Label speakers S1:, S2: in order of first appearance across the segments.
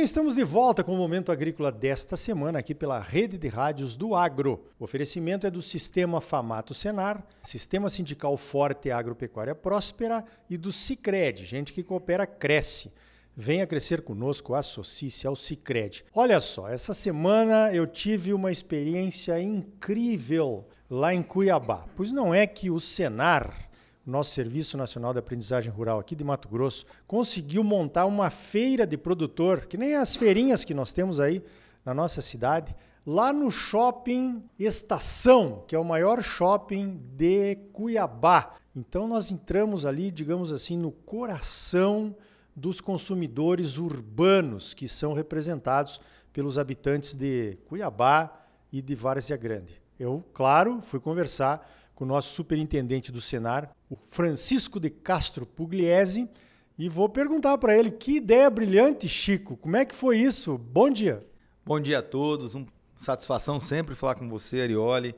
S1: bem, estamos de volta com o Momento Agrícola desta semana aqui pela Rede de Rádios do Agro. O oferecimento é do Sistema Famato Senar, Sistema Sindical Forte Agropecuária Próspera e do Cicred, gente que coopera cresce. Venha crescer conosco, associe-se ao Cicred. Olha só, essa semana eu tive uma experiência incrível lá em Cuiabá. Pois não é que o Senar, nosso Serviço Nacional de Aprendizagem Rural aqui de Mato Grosso, conseguiu montar uma feira de produtor, que nem as feirinhas que nós temos aí na nossa cidade, lá no Shopping Estação, que é o maior shopping de Cuiabá. Então nós entramos ali, digamos assim, no coração dos consumidores urbanos que são representados pelos habitantes de Cuiabá e de Várzea Grande. Eu, claro, fui conversar com o nosso superintendente do Senar, o Francisco de Castro Pugliese, e vou perguntar para ele que ideia brilhante, Chico. Como é que foi isso? Bom dia.
S2: Bom dia a todos. Uma satisfação sempre falar com você, Arioli.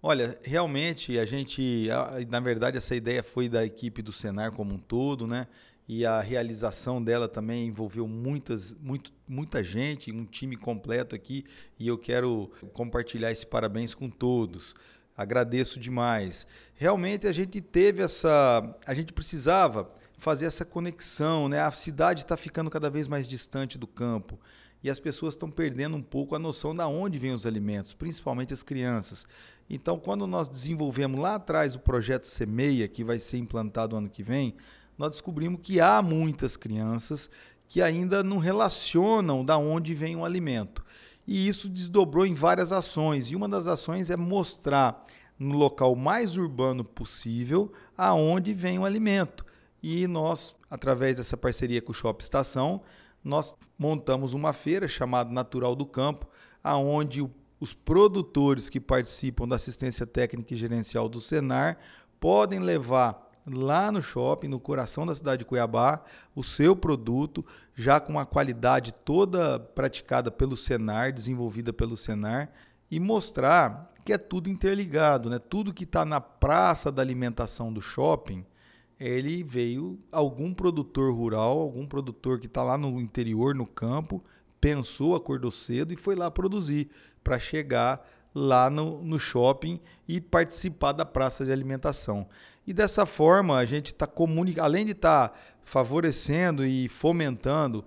S2: Olha, realmente a gente, na verdade, essa ideia foi da equipe do Senar como um todo, né? E a realização dela também envolveu muitas, muito, muita gente, um time completo aqui. E eu quero compartilhar esse parabéns com todos. Agradeço demais. Realmente a gente teve essa. A gente precisava fazer essa conexão, né? A cidade está ficando cada vez mais distante do campo e as pessoas estão perdendo um pouco a noção de onde vêm os alimentos, principalmente as crianças. Então, quando nós desenvolvemos lá atrás o projeto Semeia, que vai ser implantado ano que vem, nós descobrimos que há muitas crianças que ainda não relacionam da onde vem o alimento e isso desdobrou em várias ações. E uma das ações é mostrar no local mais urbano possível aonde vem o alimento. E nós, através dessa parceria com o Shop Estação, nós montamos uma feira chamada Natural do Campo, aonde os produtores que participam da assistência técnica e gerencial do Senar podem levar lá no shopping, no coração da cidade de Cuiabá, o seu produto, já com uma qualidade toda praticada pelo Senar, desenvolvida pelo Senar, e mostrar que é tudo interligado, né? Tudo que está na praça da alimentação do shopping, ele veio algum produtor rural, algum produtor que está lá no interior, no campo, pensou, acordou cedo e foi lá produzir para chegar lá no, no shopping e participar da praça de alimentação. E dessa forma a gente está comunicando, além de estar tá favorecendo e fomentando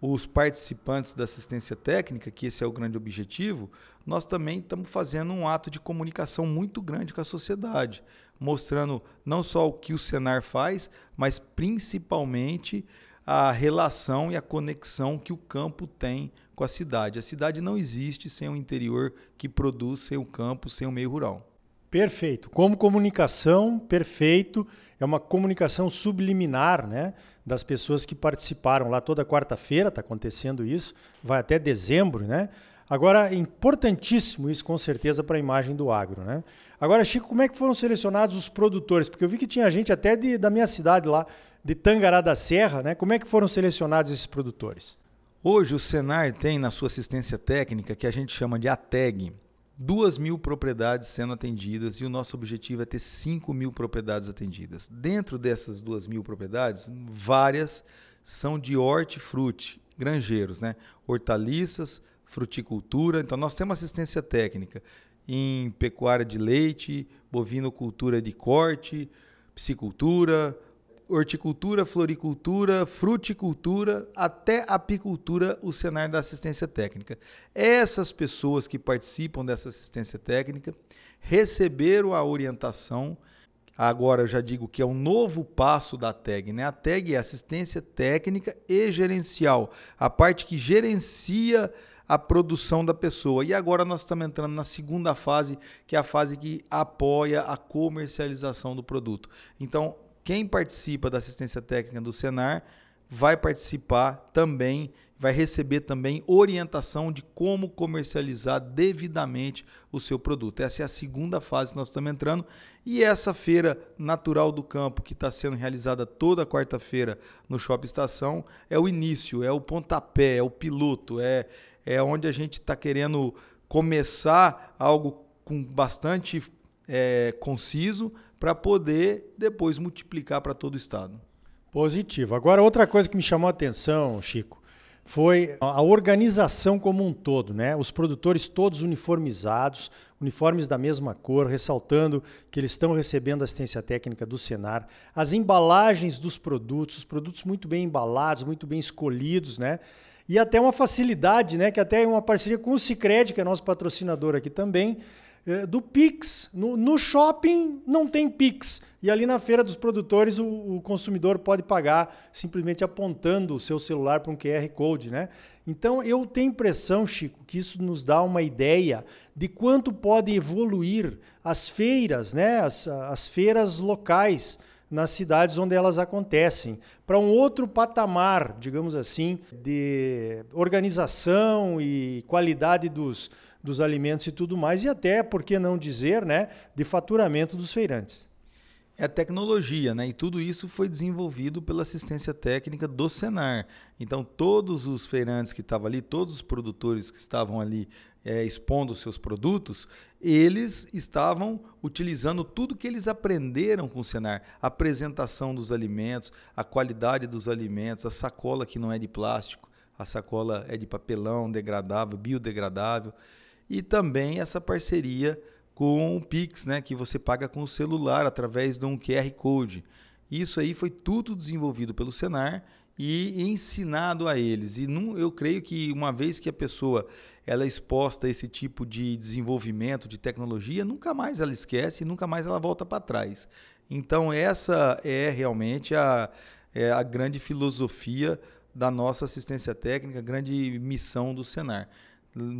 S2: os participantes da assistência técnica, que esse é o grande objetivo, nós também estamos fazendo um ato de comunicação muito grande com a sociedade, mostrando não só o que o Senar faz, mas principalmente a relação e a conexão que o campo tem com a cidade. A cidade não existe sem o interior que produz, sem o campo, sem o meio rural.
S1: Perfeito. Como comunicação, perfeito. É uma comunicação subliminar, né? Das pessoas que participaram lá toda quarta-feira, está acontecendo isso, vai até dezembro, né? Agora, importantíssimo isso, com certeza, para a imagem do agro, né? Agora, Chico, como é que foram selecionados os produtores? Porque eu vi que tinha gente até de, da minha cidade lá, de Tangará da Serra, né? Como é que foram selecionados esses produtores?
S2: Hoje o Senar tem na sua assistência técnica, que a gente chama de ATEG, duas mil propriedades sendo atendidas e o nosso objetivo é ter 5 mil propriedades atendidas. Dentro dessas duas mil propriedades, várias são de hortifruti, granjeiros, né? hortaliças, fruticultura. Então, nós temos assistência técnica em pecuária de leite, bovinocultura de corte, piscicultura, horticultura, floricultura, fruticultura, até apicultura, o Senar da assistência técnica. Essas pessoas que participam dessa assistência técnica receberam a orientação. Agora eu já digo que é um novo passo da TAG, né? A TAG é assistência técnica e gerencial, a parte que gerencia a produção da pessoa. E agora nós estamos entrando na segunda fase, que é a fase que apoia a comercialização do produto. Então, quem participa da assistência técnica do Senar vai participar também, vai receber também orientação de como comercializar devidamente o seu produto. Essa é a segunda fase que nós estamos entrando. E essa feira natural do campo, que está sendo realizada toda quarta-feira no Shopping Estação, é o início, é o pontapé, é o piloto, é, é onde a gente está querendo começar algo com bastante é, conciso para poder depois multiplicar para todo o estado.
S1: Positivo. Agora, outra coisa que me chamou a atenção, Chico, foi a organização como um todo, né? Os produtores todos uniformizados, uniformes da mesma cor, ressaltando que eles estão recebendo assistência técnica do Senar, as embalagens dos produtos, os produtos muito bem embalados, muito bem escolhidos, né? E até uma facilidade, né? Que até é uma parceria com o Cicred, que é nosso patrocinador aqui também, é, do Pix. No, no, shopping não tem Pix. E ali na feira dos produtores o, o, consumidor pode pagar simplesmente apontando o seu celular para um QR Code. Né? Então eu tenho impressão, Chico, que isso nos dá uma ideia de quanto pode evoluir as feiras, né? as, as feiras locais nas cidades onde elas acontecem, para um outro patamar, digamos assim, de organização e qualidade dos, dos alimentos e tudo mais, e até, por que não dizer, né, de faturamento dos feirantes.
S2: É a tecnologia, né? E tudo isso foi desenvolvido pela assistência técnica do Senar. Então, todos os feirantes que estavam ali, todos os produtores que estavam ali é, expondo seus produtos, eles estavam utilizando tudo que eles aprenderam com o Senar, a apresentação dos alimentos, a qualidade dos alimentos, a sacola que não é de plástico, a sacola é de papelão degradável, biodegradável e também essa parceria com o Pix, né, que você paga com o celular através de um QR Code. Isso aí foi tudo desenvolvido pelo Senar e ensinado a eles. E eu creio que uma vez que a pessoa ela é exposta a esse tipo de desenvolvimento, de tecnologia, nunca mais ela esquece e nunca mais ela volta para trás. Então essa é realmente a, é a grande filosofia da nossa assistência técnica, a grande missão do Senar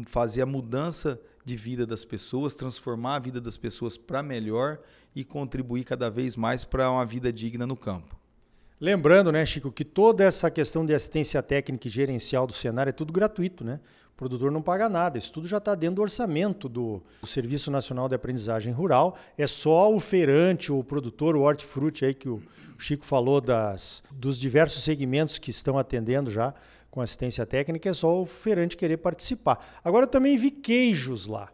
S2: fazer a mudança de vida das pessoas, transformar a vida das pessoas para melhor e contribuir cada vez mais para uma vida digna no campo.
S1: Lembrando, né, Chico, que toda essa questão de assistência técnica e gerencial do cenário é tudo gratuito, né? O produtor não paga nada, isso tudo já está dentro do orçamento do, do, Serviço Nacional de Aprendizagem Rural. É só o feirante, o produtor, o hortifruti aí que o Chico falou das, dos diversos segmentos que estão atendendo já com assistência técnica, é só o feirante querer participar. Agora eu também vi queijos lá.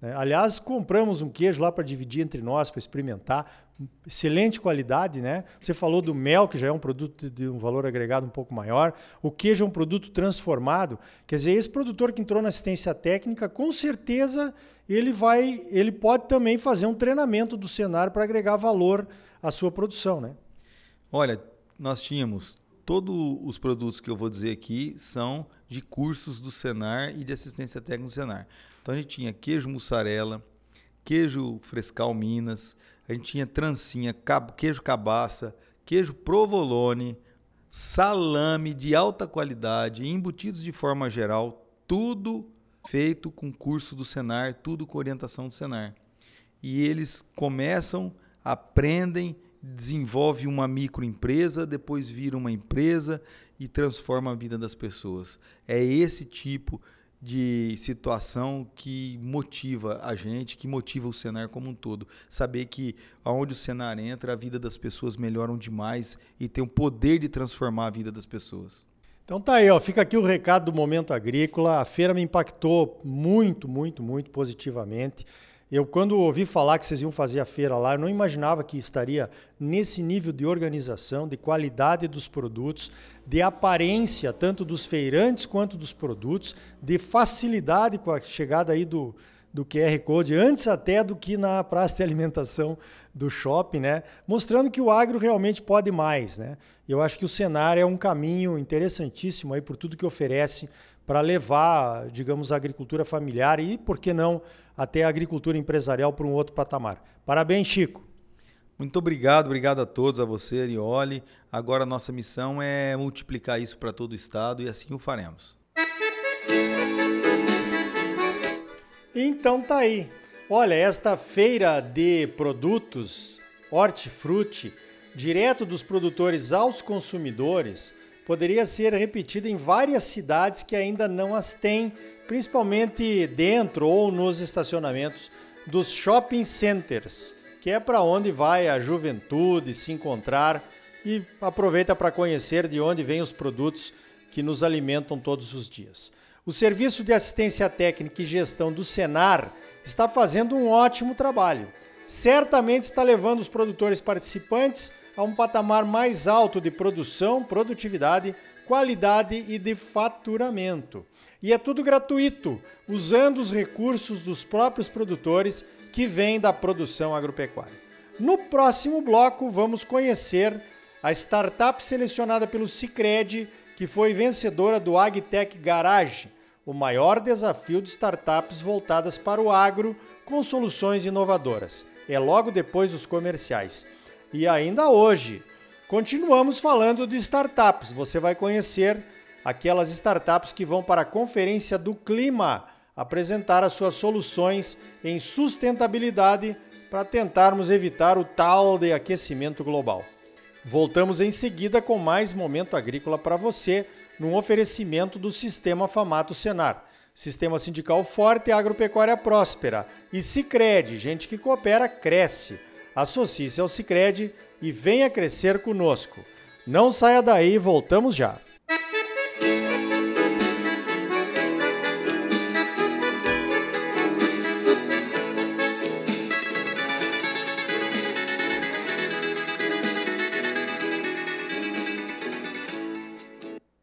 S1: Né? Aliás, compramos um queijo lá para dividir entre nós, para experimentar. Excelente qualidade, né? Você falou do mel, que já é um produto de um valor agregado um pouco maior. O queijo é um produto transformado. Quer dizer, esse produtor que entrou na assistência técnica, com certeza ele vai, ele pode também fazer um treinamento do cenário para agregar valor à sua produção, né?
S2: Olha, nós tínhamos todos os produtos que eu vou dizer aqui são de cursos do Senar e de assistência técnica do Senar. Então a gente tinha queijo mussarela, queijo frescal Minas, a gente tinha trancinha, queijo cabaça, queijo provolone, salame de alta qualidade, embutidos de forma geral, tudo feito com curso do Senar, tudo com orientação do Senar. E eles começam, aprendem desenvolve uma microempresa, depois vira uma empresa e transforma a vida das pessoas. É esse tipo de situação que motiva a gente, que motiva o Senar como um todo. Saber que aonde o Senar entra, a vida das pessoas melhoram demais e tem o poder de transformar a vida das pessoas.
S1: Então tá aí, ó, fica aqui o recado do Momento Agrícola. A feira me impactou muito, muito, muito positivamente. Eu, quando ouvi falar que vocês iam fazer a feira lá, eu não imaginava que estaria nesse nível de organização, de qualidade dos produtos, de aparência, tanto dos feirantes quanto dos produtos, de facilidade com a chegada aí do, do QR Code, antes até do que na praça de alimentação do shopping, né? mostrando que o agro realmente pode mais. Né? Eu acho que o cenário é um caminho interessantíssimo aí por tudo que oferece para levar, digamos, a agricultura familiar e, por que não, até a agricultura empresarial para um outro patamar. Parabéns, Chico.
S2: Muito obrigado, obrigado a todos, a você, Arioli. Agora a nossa missão é multiplicar isso para todo o estado e assim o faremos.
S1: Então tá aí. Olha, esta feira de produtos hortifruti, direto dos produtores aos consumidores, poderia ser repetida em várias cidades que ainda não as têm, principalmente dentro ou nos estacionamentos dos shopping centers, que é para onde vai a juventude se encontrar e aproveita para conhecer de onde vêm os produtos que nos alimentam todos os dias. O Serviço de Assistência Técnica e Gestão do Senar está fazendo um ótimo trabalho. Certamente está levando os produtores participantes a um patamar mais alto de produção, produtividade, qualidade e de faturamento. E é tudo gratuito, usando os recursos dos próprios produtores que vêm da produção agropecuária. No próximo bloco, vamos conhecer a startup selecionada pelo Cicred, que foi vencedora do AgTech Garage, o maior desafio de startups voltadas para o agro com soluções inovadoras. É logo depois dos comerciais. E ainda hoje, continuamos falando de startups. Você vai conhecer aquelas startups que vão para a Conferência do Clima apresentar as suas soluções em sustentabilidade para tentarmos evitar o tal de aquecimento global. Voltamos em seguida com mais momento agrícola para você, num oferecimento do Sistema Famato Senar. Sistema sindical forte e agropecuária próspera. E Sicredi, gente que coopera cresce. Associe-se ao Sicredi e venha crescer conosco. Não saia daí, voltamos já.